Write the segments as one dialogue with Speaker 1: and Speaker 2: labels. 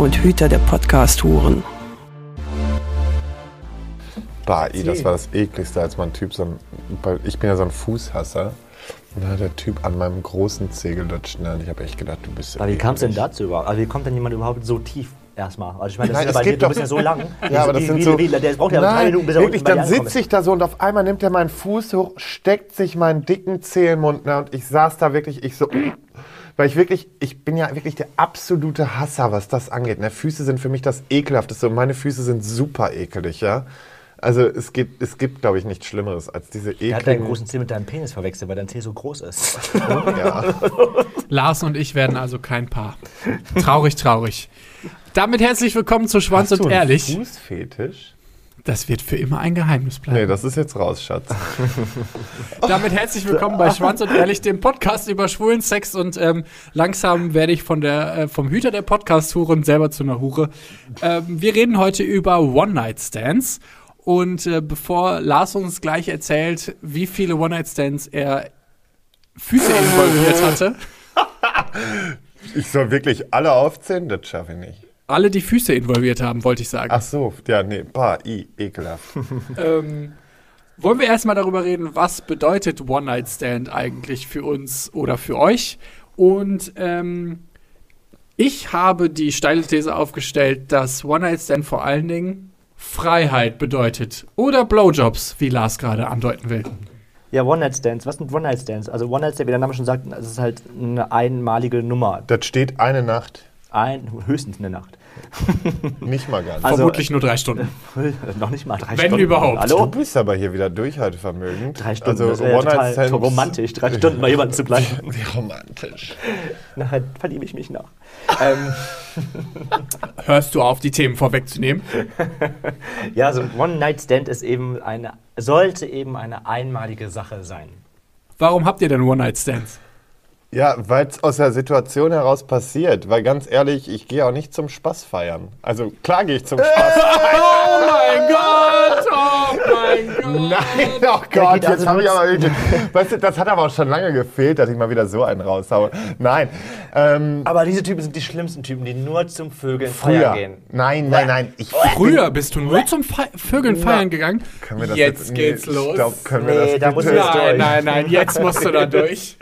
Speaker 1: und Hüter der Podcast-Huren.
Speaker 2: Bah, ey, das war das ekligste, als mein Typ so ein, ich bin ja so ein Fußhasser. Und dann hat der Typ an meinem großen Zeh gelutscht. Ne? Und ich habe echt gedacht, du bist
Speaker 3: Aber wie kam es denn dazu überhaupt? Also wie kommt denn jemand überhaupt so tief erstmal? Also ich meine, das
Speaker 2: Nein,
Speaker 3: ist ja
Speaker 2: es
Speaker 3: bei dir,
Speaker 2: gibt
Speaker 3: du
Speaker 2: doch-
Speaker 3: bist ja so lang.
Speaker 2: Ja, aber das
Speaker 3: wie,
Speaker 2: sind
Speaker 3: wie,
Speaker 2: so.
Speaker 3: Wie, der braucht ja drei
Speaker 2: Nein,
Speaker 3: Minuten, bis er
Speaker 2: wirklich, dann sitze ich da so und auf einmal nimmt er meinen Fuß hoch, steckt sich meinen dicken Zeh in den Mund. Ne? Und ich saß da wirklich, ich so. Weil ich wirklich, ich bin ja wirklich der absolute Hasser, was das angeht. Ne? Füße sind für mich das Ekelhafteste und meine Füße sind super ekelig, ja. Also es gibt, es gibt glaube ich, nichts Schlimmeres als diese
Speaker 3: Der hat deinen großen Zeh mit deinem Penis verwechselt, weil dein Zeh so groß ist.
Speaker 2: Ja.
Speaker 4: Lars und ich werden also kein Paar. Traurig, traurig. Damit herzlich willkommen zu Schwanz
Speaker 2: Hast du
Speaker 4: und
Speaker 2: einen
Speaker 4: Ehrlich.
Speaker 2: Fußfetisch?
Speaker 4: Das wird für immer ein Geheimnis bleiben.
Speaker 2: Nee, das ist jetzt raus, Schatz.
Speaker 4: Damit herzlich willkommen bei Schwanz und Ehrlich, dem Podcast über schwulen Sex. Und ähm, langsam werde ich von der, äh, vom Hüter der Podcast-Huren selber zu einer Hure. Ähm, wir reden heute über One-Night-Stands. Und äh, bevor Lars uns gleich erzählt, wie viele One-Night-Stands er Füße involviert hatte,
Speaker 2: Ich soll wirklich alle aufzählen? Das schaffe ich nicht.
Speaker 4: Alle die Füße involviert haben, wollte ich sagen.
Speaker 2: Ach so, ja, nee, bah, i, ekelhaft.
Speaker 4: Ähm, wollen wir erstmal darüber reden, was bedeutet One-Night-Stand eigentlich für uns oder für euch? Und ähm, ich habe die steile These aufgestellt, dass One-Night-Stand vor allen Dingen Freiheit bedeutet. Oder Blowjobs, wie Lars gerade andeuten will.
Speaker 3: ja, One-Night-Stands. Was sind One-Night-Stands? Also One-Night-Stand, wie der Name schon sagt, das ist halt eine einmalige Nummer.
Speaker 2: Das steht eine Nacht,
Speaker 3: Ein, höchstens eine Nacht.
Speaker 2: Nicht mal ganz.
Speaker 3: Also-
Speaker 4: Vermutlich nur drei Stunden.
Speaker 3: Noch nicht mal drei
Speaker 4: Wenn
Speaker 3: Stunden.
Speaker 4: überhaupt.
Speaker 2: du
Speaker 3: Hallo?
Speaker 2: bist aber hier wieder durchhaltevermögend.
Speaker 3: Drei Stunden,
Speaker 2: Also
Speaker 3: das ja total romantisch. Drei Stunden bei jemandem zu bleiben.
Speaker 2: Wie romantisch.
Speaker 3: Nachher verliebe ich mich noch. ähm,
Speaker 4: Hörst du auf, die Themen vorwegzunehmen?
Speaker 3: ja, so ein One-Night-Stand ist eben eine, sollte eben eine einmalige Sache sein.
Speaker 4: Warum habt ihr denn One-Night-Stands?
Speaker 2: Ja, weil es aus der Situation heraus passiert. Weil ganz ehrlich, ich gehe auch nicht zum Spaß feiern. Also klar gehe ich zum Spaß
Speaker 4: Oh mein Gott! Oh mein Gott!
Speaker 2: Nein, oh Gott, jetzt habe ich aber wirklich. Weißt du, das hat aber auch schon lange gefehlt, dass ich mal wieder so einen raushaue. Nein. Ähm,
Speaker 3: Aber diese Typen sind die schlimmsten Typen, die nur zum Vögeln
Speaker 2: früher.
Speaker 3: feiern gehen.
Speaker 2: Nein, nein, nein. Ich
Speaker 4: Früher bist du nur zum Fe Vögeln feiern gegangen.
Speaker 2: Können wir das
Speaker 4: jetzt
Speaker 2: nee,
Speaker 4: geht's los.
Speaker 2: Stopp, können wir
Speaker 3: Nee,
Speaker 2: das
Speaker 3: da muss jetzt
Speaker 4: Nein,
Speaker 3: durch.
Speaker 4: nein, nein, jetzt musst du da durch.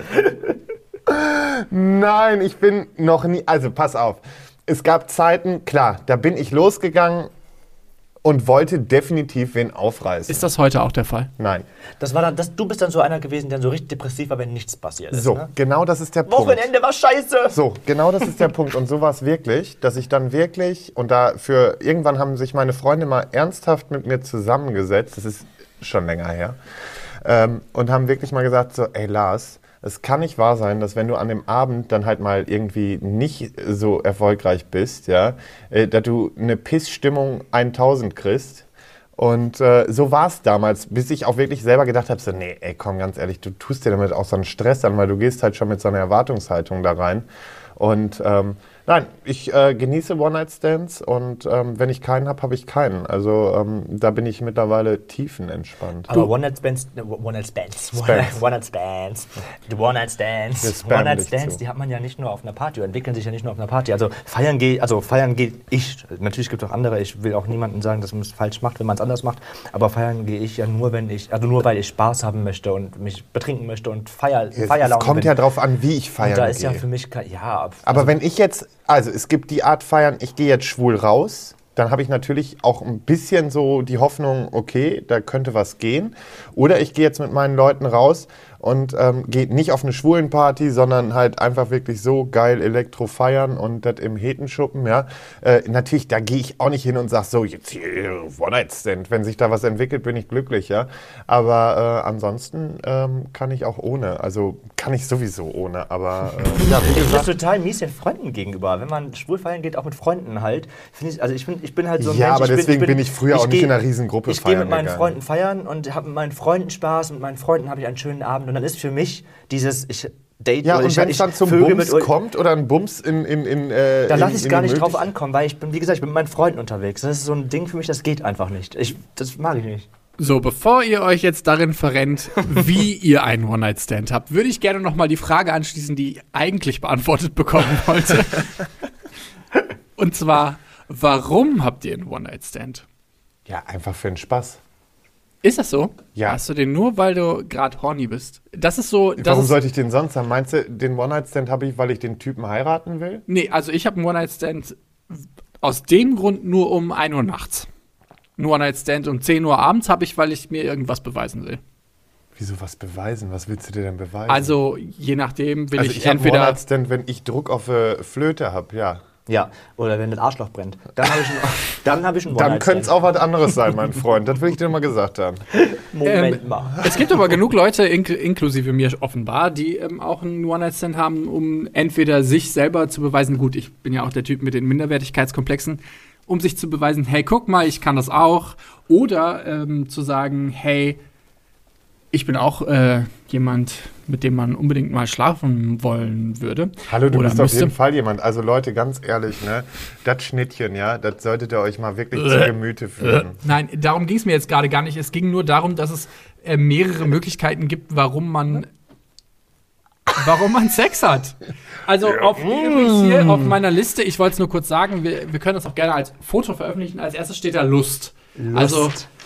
Speaker 2: Nein, ich bin noch nie. Also pass auf. Es gab Zeiten, klar, da bin ich losgegangen und wollte definitiv wen aufreißen.
Speaker 4: Ist das heute auch der Fall?
Speaker 2: Nein.
Speaker 3: Das war dann, das, du bist dann so einer gewesen, der so richtig depressiv war, wenn nichts passiert ist.
Speaker 2: So,
Speaker 3: Ne?
Speaker 2: genau das ist der Punkt.
Speaker 3: Wochenende war scheiße.
Speaker 2: So, genau das ist der Punkt. Und so war es wirklich, dass ich dann wirklich, und dafür, irgendwann haben sich meine Freunde mal ernsthaft mit mir zusammengesetzt, das ist schon länger her, ähm, und haben wirklich mal gesagt, so, ey Lars, es kann nicht wahr sein, dass wenn du an dem Abend dann halt mal irgendwie nicht so erfolgreich bist, ja, äh, dass du eine Pissstimmung 1000 kriegst. Und äh, so war es damals, bis ich auch wirklich selber gedacht habe, so, nee, ey, komm, ganz ehrlich, du tust dir damit auch so einen Stress an, weil du gehst halt schon mit so einer Erwartungshaltung da rein. Und ähm, nein, ich äh, genieße One-Night-Stands und ähm, wenn ich keinen habe, habe ich keinen. Also ähm, da bin ich mittlerweile tiefenentspannt.
Speaker 3: Aber One-Night-Stands, ne, One-Night-Stands. One-Night-Stands, die One-Night-Stands, One-Night-Stands, die hat man ja nicht nur auf einer Party, entwickeln sich ja nicht nur auf einer Party. Also feiern geht, also feiern geht ich, natürlich gibt es auch andere, ich will auch niemandem sagen, dass man es falsch macht, wenn man es anders macht, aber feiern gehe ich ja nur, wenn ich, also nur weil ich Spaß haben möchte und mich betrinken möchte und Feier,
Speaker 2: Es, es
Speaker 3: Feierlaune
Speaker 2: kommt
Speaker 3: bin.
Speaker 2: ja drauf an, wie ich feiern
Speaker 3: da ist ja
Speaker 2: gehe.
Speaker 3: für mich, ja,
Speaker 2: Aber
Speaker 3: also,
Speaker 2: wenn ich jetzt, also es gibt die Art feiern, ich gehe jetzt schwul raus, dann habe ich natürlich auch ein bisschen so die Hoffnung, okay, da könnte was gehen. Oder ich gehe jetzt mit meinen Leuten raus und ähm, geht nicht auf eine Schwulenparty, sondern halt einfach wirklich so geil Elektro feiern und das im Hetenschuppen, ja. Äh, natürlich, da gehe ich auch nicht hin und sage so, jetzt hier One-Night-Stand. Wenn sich da was entwickelt, bin ich glücklich, ja. Aber äh, ansonsten ähm, kann ich auch ohne. Also kann ich sowieso ohne, aber äh, ja, wie
Speaker 3: Ich finde das
Speaker 2: gesagt.
Speaker 3: total mies den Freunden gegenüber. Wenn man schwul feiern geht, auch mit Freunden halt. Ich, also ich, find, ich bin halt so ein
Speaker 2: Ja,
Speaker 3: Mensch,
Speaker 2: aber
Speaker 3: ich bin,
Speaker 2: deswegen
Speaker 3: ich bin,
Speaker 2: bin ich früher auch nicht
Speaker 3: geh-
Speaker 2: in einer Riesengruppe
Speaker 3: Ich gehe mit
Speaker 2: feiern
Speaker 3: meinen
Speaker 2: gegangen.
Speaker 3: Freunden feiern und habe mit meinen Freunden Spaß. Mit meinen Freunden habe ich einen schönen Abend. Und dann ist für mich dieses, ich date
Speaker 2: Ja, und
Speaker 3: ich,
Speaker 2: wenn
Speaker 3: ich
Speaker 2: es dann zum
Speaker 3: vögel
Speaker 2: Bums kommt oder ein Bums in, in, in äh,
Speaker 3: Da lasse ich es gar nicht drauf ankommen, weil ich bin, wie gesagt, ich bin mit meinen Freunden unterwegs. Das ist so ein Ding für mich, das geht einfach nicht. Ich, das mag ich nicht.
Speaker 4: So, bevor ihr euch jetzt darin verrennt, wie ihr einen One-Night-Stand habt, würde ich gerne noch mal die Frage anschließen, die ich eigentlich beantwortet bekommen wollte. Und zwar, warum habt ihr einen One-Night-Stand?
Speaker 2: Ja, einfach für den Spaß.
Speaker 4: Ist das so?
Speaker 2: Ja.
Speaker 4: Hast du den nur, weil du gerade horny bist? Das ist so. Das
Speaker 2: Warum
Speaker 4: ist,
Speaker 2: sollte ich den sonst haben? Meinst du, den One-Night-Stand habe ich, weil ich den Typen heiraten will?
Speaker 4: Nee, also ich habe einen One-Night-Stand aus dem Grund nur um 1 Uhr nachts. Ein One-Night-Stand um 10 Uhr abends habe ich, weil ich mir irgendwas beweisen will.
Speaker 2: Wieso was beweisen? Was willst du dir denn beweisen?
Speaker 4: Also, je nachdem will
Speaker 2: also
Speaker 4: ich,
Speaker 2: ich, habe einen
Speaker 4: entweder.
Speaker 2: One-Night-Stand, wenn ich Druck auf äh, Flöte habe, ja.
Speaker 3: Ja, oder wenn das Arschloch brennt. Dann habe ich einen, dann hab ich einen
Speaker 2: Dann könnte es auch was anderes sein, mein Freund. Das will ich dir mal gesagt haben.
Speaker 3: Moment
Speaker 4: Ähm,
Speaker 3: mal.
Speaker 4: Es gibt aber genug Leute, ink inklusive mir offenbar, die ähm, auch einen One-Night-Stand haben, um entweder sich selber zu beweisen, gut, ich bin ja auch der Typ mit den Minderwertigkeitskomplexen, um sich zu beweisen, hey, guck mal, ich kann das auch. Oder ähm, zu sagen, hey, ich bin auch äh, jemand, mit dem man unbedingt mal schlafen wollen würde.
Speaker 2: Hallo, du
Speaker 4: Oder
Speaker 2: bist auf jeden Fall jemand. Also Leute, ganz ehrlich, ne? Das Schnittchen, ja, das solltet ihr euch mal wirklich zu Gemüte führen.
Speaker 4: Nein, darum ging es mir jetzt gerade gar nicht. Es ging nur darum, dass es äh, mehrere Möglichkeiten gibt, warum man warum man Sex hat. Also auf, übrigens hier auf meiner Liste, ich wollte es nur kurz sagen, wir, wir können das auch gerne als Foto veröffentlichen. Als erstes steht da Lust. Also ich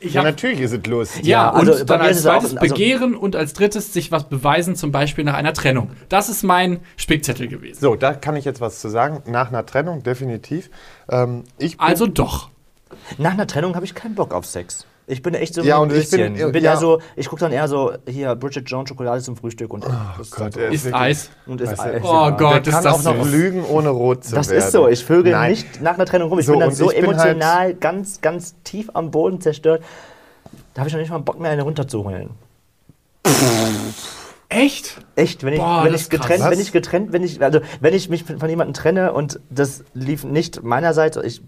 Speaker 2: Ja, natürlich ist es lustig.
Speaker 4: ja,
Speaker 3: Ja, also
Speaker 4: und dann als
Speaker 3: ist es auch-
Speaker 4: zweites
Speaker 3: also-
Speaker 4: Begehren und als drittes sich was beweisen, zum Beispiel nach einer Trennung. Das ist mein Spickzettel gewesen.
Speaker 2: So, da kann ich jetzt was zu sagen. Nach einer Trennung, definitiv. Ähm,
Speaker 4: Also doch.
Speaker 3: Nach einer Trennung habe ich keinen Bock auf Sex. Ich bin echt so
Speaker 2: Ja,
Speaker 3: ein
Speaker 2: und ich bin-
Speaker 3: bin
Speaker 2: ja.
Speaker 3: so, ich gucke dann eher so, hier, Bridget Jones Schokolade zum Frühstück und das ist
Speaker 2: Gott,
Speaker 3: so.
Speaker 2: er
Speaker 4: Ist Eis.
Speaker 3: Und ist Eis.
Speaker 4: Oh
Speaker 3: ja.
Speaker 4: Gott,
Speaker 2: Der
Speaker 4: ist
Speaker 2: kann
Speaker 4: das
Speaker 2: auch noch lügen, ohne rot zu
Speaker 3: Das
Speaker 2: werden.
Speaker 3: ist so, ich vögel
Speaker 2: Nein.
Speaker 3: nicht nach einer Trennung rum. Ich
Speaker 2: So,
Speaker 3: bin dann so
Speaker 2: halt-
Speaker 3: emotional ganz, ganz tief am Boden zerstört. Da habe ich noch nicht mal Bock mehr, eine runterzuholen.
Speaker 4: Echt?
Speaker 3: Echt, wenn ich,
Speaker 4: Boah,
Speaker 3: wenn
Speaker 4: das
Speaker 3: ich getrennt, wenn ich getrennt, wenn ich, also wenn ich mich von jemandem trenne und das lief nicht meinerseits, ich,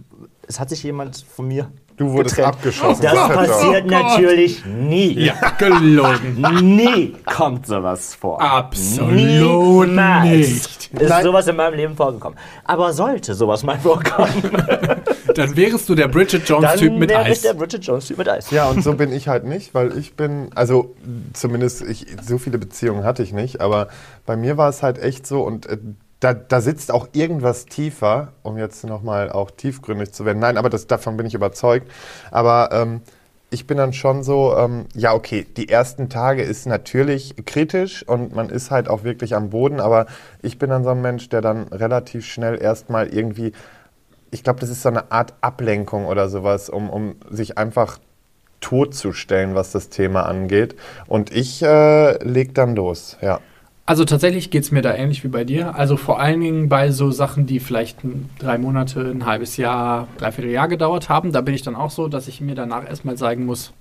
Speaker 3: es hat sich jemand von mir
Speaker 2: Du wurdest
Speaker 3: getrennt.
Speaker 2: abgeschossen.
Speaker 3: Das
Speaker 2: Gott.
Speaker 3: passiert
Speaker 4: Oh
Speaker 3: natürlich nie.
Speaker 4: Ja, gelogen.
Speaker 3: Nie kommt sowas vor.
Speaker 4: Absolut
Speaker 3: Niemals
Speaker 4: nicht.
Speaker 3: Ist
Speaker 2: Nein.
Speaker 3: sowas in meinem Leben vorgekommen. Aber sollte sowas mal vorkommen,
Speaker 4: Dann wärest du der Bridget
Speaker 3: dann
Speaker 4: Jones-Typ mit
Speaker 3: wäre ich
Speaker 4: Eis.
Speaker 3: der Bridget Jones-Typ mit Eis.
Speaker 2: Ja, und so bin ich halt nicht, weil ich bin, also zumindest ich, so viele Beziehungen hatte ich nicht, aber bei mir war es halt echt so und äh, da, da sitzt auch irgendwas tiefer, um jetzt nochmal auch tiefgründig zu werden. Nein, aber das, davon bin ich überzeugt. Aber ähm, ich bin dann schon so, ähm, ja, okay, die ersten Tage ist natürlich kritisch und man ist halt auch wirklich am Boden, aber ich bin dann so ein Mensch, der dann relativ schnell erstmal irgendwie, ich glaube, das ist so eine Art Ablenkung oder sowas, um, um sich einfach totzustellen, was das Thema angeht. Und ich äh, leg dann los, ja.
Speaker 4: Also tatsächlich geht es mir da ähnlich wie bei dir. Also vor allen Dingen bei so Sachen, die vielleicht drei Monate, ein halbes Jahr, dreiviertel Jahr gedauert haben. Da bin ich dann auch so, dass ich mir danach erstmal sagen muss,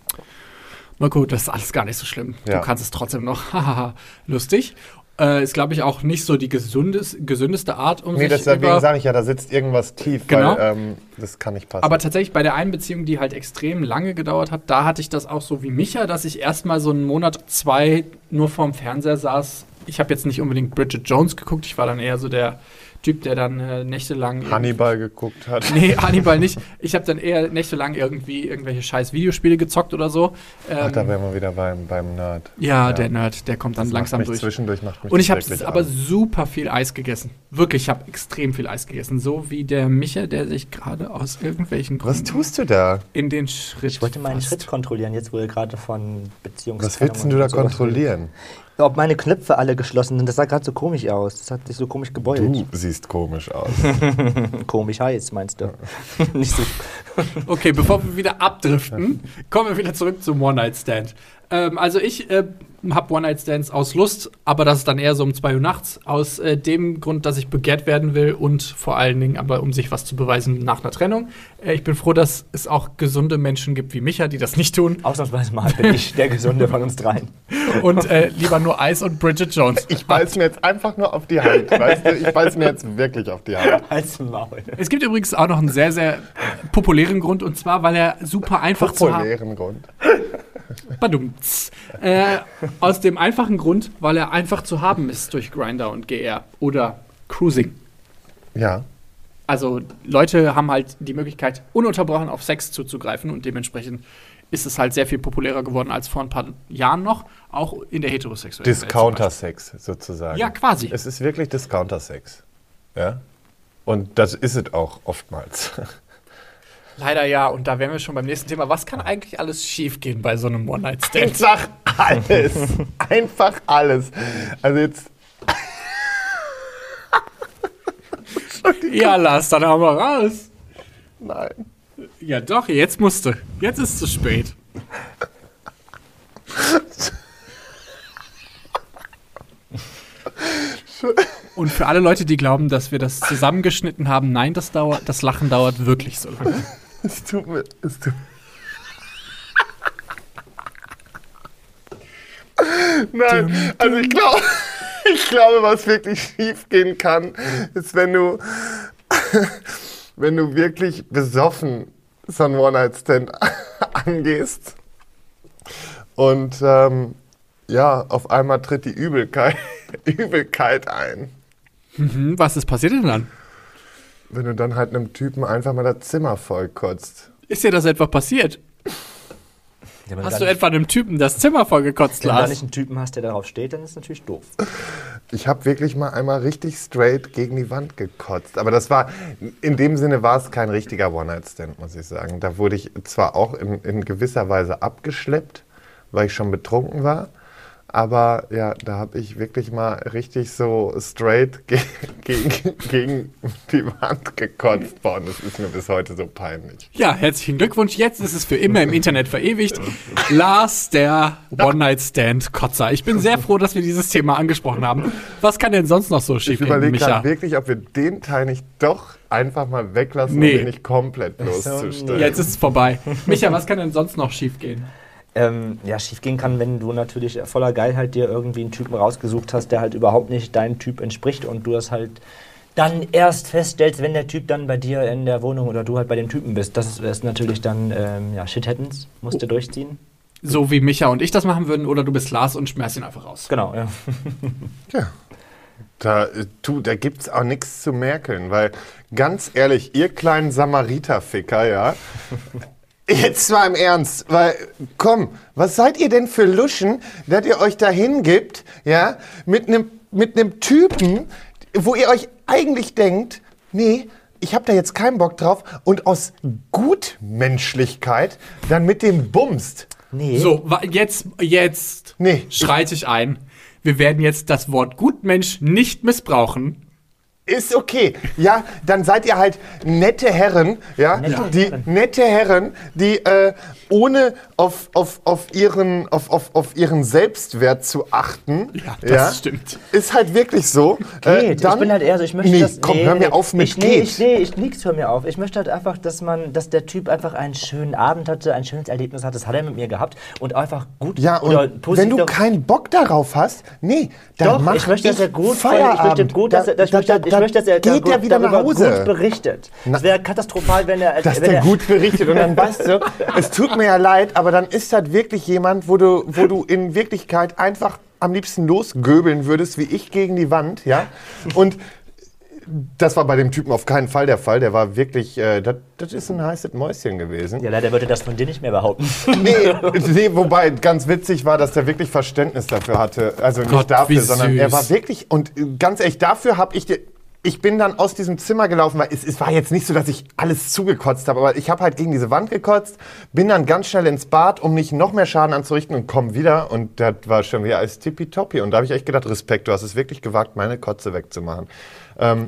Speaker 4: na gut, das ist alles gar nicht so schlimm.
Speaker 2: Ja.
Speaker 4: Du kannst es trotzdem noch. Lustig. Äh, ist, glaube ich, auch nicht so die gesundes, gesündeste Art, um
Speaker 2: Nee,
Speaker 4: sich
Speaker 2: deswegen
Speaker 4: über...
Speaker 2: sage ich ja, da sitzt irgendwas tief,
Speaker 4: Genau.
Speaker 2: weil ähm, das kann nicht passen.
Speaker 4: Aber tatsächlich bei der einen Beziehung, die halt extrem lange gedauert hat, da hatte ich das auch so wie Micha, dass ich erstmal so einen Monat, zwei nur vorm Fernseher saß. Ich habe jetzt nicht unbedingt Bridget Jones geguckt, ich war dann eher so der Typ, der dann äh, nächtelang.
Speaker 2: Hannibal geguckt hat.
Speaker 4: Nee, Hannibal nicht. Ich habe dann eher nächtelang irgendwie irgendwelche scheiß Videospiele gezockt oder so. Ähm,
Speaker 2: Ach, da wären wir wieder beim, beim Nerd.
Speaker 4: ja, der Nerd, der kommt dann
Speaker 2: Das
Speaker 4: langsam
Speaker 2: macht mich
Speaker 4: durch.
Speaker 2: Zwischendurch macht mich
Speaker 4: Und ich habe aber super viel Eis gegessen. Wirklich, ich habe extrem viel Eis gegessen. So wie der Micha, der sich gerade aus irgendwelchen
Speaker 2: Was
Speaker 4: Gründen
Speaker 2: tust du da?
Speaker 4: in den Schritt
Speaker 3: Ich wollte meinen
Speaker 4: fasst.
Speaker 3: Schritt kontrollieren, jetzt wo ihr gerade von Beziehungs
Speaker 2: Was willst denn du da kontrollieren?
Speaker 3: Ob meine Knöpfe alle geschlossen sind, das sah gerade so komisch aus. Das hat sich so komisch gebeult.
Speaker 2: Du siehst komisch aus.
Speaker 3: Komisch heiß, meinst du? Nicht so.
Speaker 4: Okay, bevor wir wieder abdriften, kommen wir wieder zurück zum One-Night-Stand. Ähm, also ich äh, habe One-Night-Stands aus Lust, aber das ist dann eher so um 2 Uhr nachts. Aus äh, dem Grund, dass ich begehrt werden will und vor allen Dingen aber, um sich was zu beweisen nach einer Trennung. Äh, ich bin froh, dass es auch gesunde Menschen gibt wie Micha, die das nicht tun
Speaker 3: Ausnahmsweise mal bin ich der Gesunde von uns dreien.
Speaker 4: und äh, lieber nur Eis und Bridget Jones.
Speaker 2: Ich beiß mir jetzt einfach nur auf die Hand, weißt du? Ich beiß mir jetzt wirklich auf die Hand.
Speaker 3: Als Maul.
Speaker 4: Es gibt übrigens auch noch einen sehr, sehr populären Grund und zwar, weil er super einfach zu haben
Speaker 2: Populären Grund.
Speaker 4: Badumts. Äh, aus dem einfachen Grund, weil er einfach zu haben ist durch Grinder und GR oder Cruising.
Speaker 2: Ja.
Speaker 4: Also Leute haben halt die Möglichkeit, ununterbrochen auf Sex zuzugreifen und dementsprechend ist es halt sehr viel populärer geworden als vor ein paar Jahren noch, auch in der heterosexuellen
Speaker 2: Discounter-Sex sozusagen.
Speaker 4: Ja, quasi.
Speaker 2: Es ist wirklich Discounter-Sex. Ja. Und das ist es auch oftmals.
Speaker 4: Leider ja, und da wären wir schon beim nächsten Thema. Was kann eigentlich alles schiefgehen bei so einem One-Night-Stand?
Speaker 2: Einfach alles. Einfach alles. Also jetzt.
Speaker 4: ja, Lars, dann haben wir raus.
Speaker 2: Nein.
Speaker 4: Ja doch, jetzt musste. Jetzt ist es zu spät. Und für alle Leute, die glauben, dass wir das zusammengeschnitten haben, nein, das dauert, das Lachen dauert wirklich so lange.
Speaker 2: Es tut mir. Es tut Nein, also ich glaube, ich glaube, was wirklich schief gehen kann, ist, wenn du, wenn du wirklich besoffen so einen One-Night-Stand angehst und ähm, ja, auf einmal tritt die Übelkeit, Übelkeit ein.
Speaker 4: Hm, was ist passiert denn dann?
Speaker 2: Wenn du dann halt einem Typen einfach mal das Zimmer voll kotzt.
Speaker 4: Ist dir das etwa passiert?
Speaker 3: Ja,
Speaker 4: Hast
Speaker 3: du
Speaker 4: etwa einem Typen das Zimmer vollgekotzt,
Speaker 3: Wenn du da
Speaker 4: Lars?
Speaker 3: nicht einen Typen hast, der darauf steht, dann ist es natürlich doof.
Speaker 2: Ich habe wirklich mal einmal richtig straight gegen die Wand gekotzt. Aber das war, in dem Sinne war es kein richtiger One-Night-Stand, muss ich sagen. Da wurde ich zwar auch in, in gewisser Weise abgeschleppt, weil ich schon betrunken war. Aber ja, da habe ich wirklich mal richtig so straight ge gegen, gegen die Wand gekotzt. Boah, und das ist mir bis heute so peinlich.
Speaker 4: Ja, herzlichen Glückwunsch. Jetzt ist es für immer im Internet verewigt. Lars, der One-Night-Stand-Kotzer. Ich bin sehr froh, dass wir dieses Thema angesprochen haben. Was kann denn sonst noch so
Speaker 2: Ich
Speaker 4: schief gehen,
Speaker 2: überlege
Speaker 4: Micha?
Speaker 2: gerade wirklich, ob wir den Teil nicht doch einfach mal weglassen,
Speaker 4: Nee.
Speaker 2: um den nicht komplett bloßzustellen.
Speaker 4: Jetzt ist es vorbei. Micha, was kann denn sonst noch schief gehen?
Speaker 3: Ähm, ja, schiefgehen kann, wenn du natürlich voller Geilheit dir irgendwie einen Typen rausgesucht hast, der halt überhaupt nicht deinem Typ entspricht und du das halt dann erst feststellst, wenn der Typ dann bei dir in der Wohnung oder du halt bei dem Typen bist. Das ist, natürlich dann, ähm, ja, Shit Happens, musst du durchziehen.
Speaker 4: So wie Micha und ich das machen würden, oder du bist Lars und schmeißt ihn einfach raus.
Speaker 3: Genau, ja.
Speaker 2: Ja. Da, äh, tu, da gibt's auch nichts zu merkeln, weil ganz ehrlich, ihr kleinen Samariterficker, ja. Jetzt mal im Ernst, weil, komm, was seid ihr denn für Luschen, dass ihr euch dahin gibt, ja, mit einem mit nem Typen, wo ihr euch eigentlich denkt, nee, ich hab da jetzt keinen Bock drauf und aus Gutmenschlichkeit dann mit dem bumst.
Speaker 3: Nee.
Speaker 4: So, jetzt, jetzt
Speaker 2: Nee.
Speaker 4: schreite ich ein. Wir werden jetzt das Wort Gutmensch nicht missbrauchen.
Speaker 2: Ist okay. Ja, dann seid ihr halt nette Herren, ja,
Speaker 3: Nette
Speaker 2: die nette Herren, die äh, ohne auf, auf, auf, ihren, auf, auf, auf ihren Selbstwert zu achten,
Speaker 4: Ja, das stimmt.
Speaker 2: ist halt wirklich so. Äh,
Speaker 3: Geht. ich bin halt eher so, ich möchte
Speaker 2: nee,
Speaker 3: das.
Speaker 2: komm, hör mir auf mit
Speaker 3: ich, nee,
Speaker 2: geht.
Speaker 3: ich, nee, ich nix, hör mir auf. Ich möchte halt einfach, dass man, dass der Typ einfach einen schönen Abend hatte, ein schönes Erlebnis hatte. Das hat er mit mir gehabt und einfach gut
Speaker 2: ja, und
Speaker 3: oder
Speaker 2: wenn
Speaker 3: positiv
Speaker 2: du
Speaker 3: dar-
Speaker 2: keinen Bock darauf hast, nee, dann
Speaker 3: Doch,
Speaker 2: mach
Speaker 3: ich möchte, dass er gut,
Speaker 2: Feierabend.
Speaker 3: ich möchte gut, dass er, dass ich möchte,
Speaker 2: da,
Speaker 3: ich möchte, dass er
Speaker 2: geht
Speaker 3: gut,
Speaker 2: er wieder nach Hause.
Speaker 3: gut berichtet. Es wäre katastrophal, wenn er,
Speaker 2: dass
Speaker 3: wenn
Speaker 2: der
Speaker 3: er
Speaker 2: gut berichtet und dann weißt du, es tut mir ja leid, aber dann ist das wirklich jemand, wo du, wo du in Wirklichkeit einfach am liebsten losgöbeln würdest, wie ich gegen die Wand, ja. Und das war bei dem Typen auf keinen Fall der Fall. Der war wirklich, äh, das das ist ein heißes Mäuschen gewesen.
Speaker 3: Ja, leider würde das von dir nicht mehr behaupten.
Speaker 2: Nee, nee, wobei ganz witzig war, dass der wirklich Verständnis dafür hatte. Also nicht
Speaker 4: Gott, wie
Speaker 2: dafür, sondern er war wirklich, und ganz ehrlich, dafür habe ich dir. Ich bin dann aus diesem Zimmer gelaufen, weil es, es war jetzt nicht so, dass ich alles zugekotzt habe, aber ich habe halt gegen diese Wand gekotzt, bin dann ganz schnell ins Bad, um nicht noch mehr Schaden anzurichten und komm wieder und das war schon wieder alles tippitoppi. Und da habe ich echt gedacht, Respekt, du hast es wirklich gewagt, meine Kotze wegzumachen.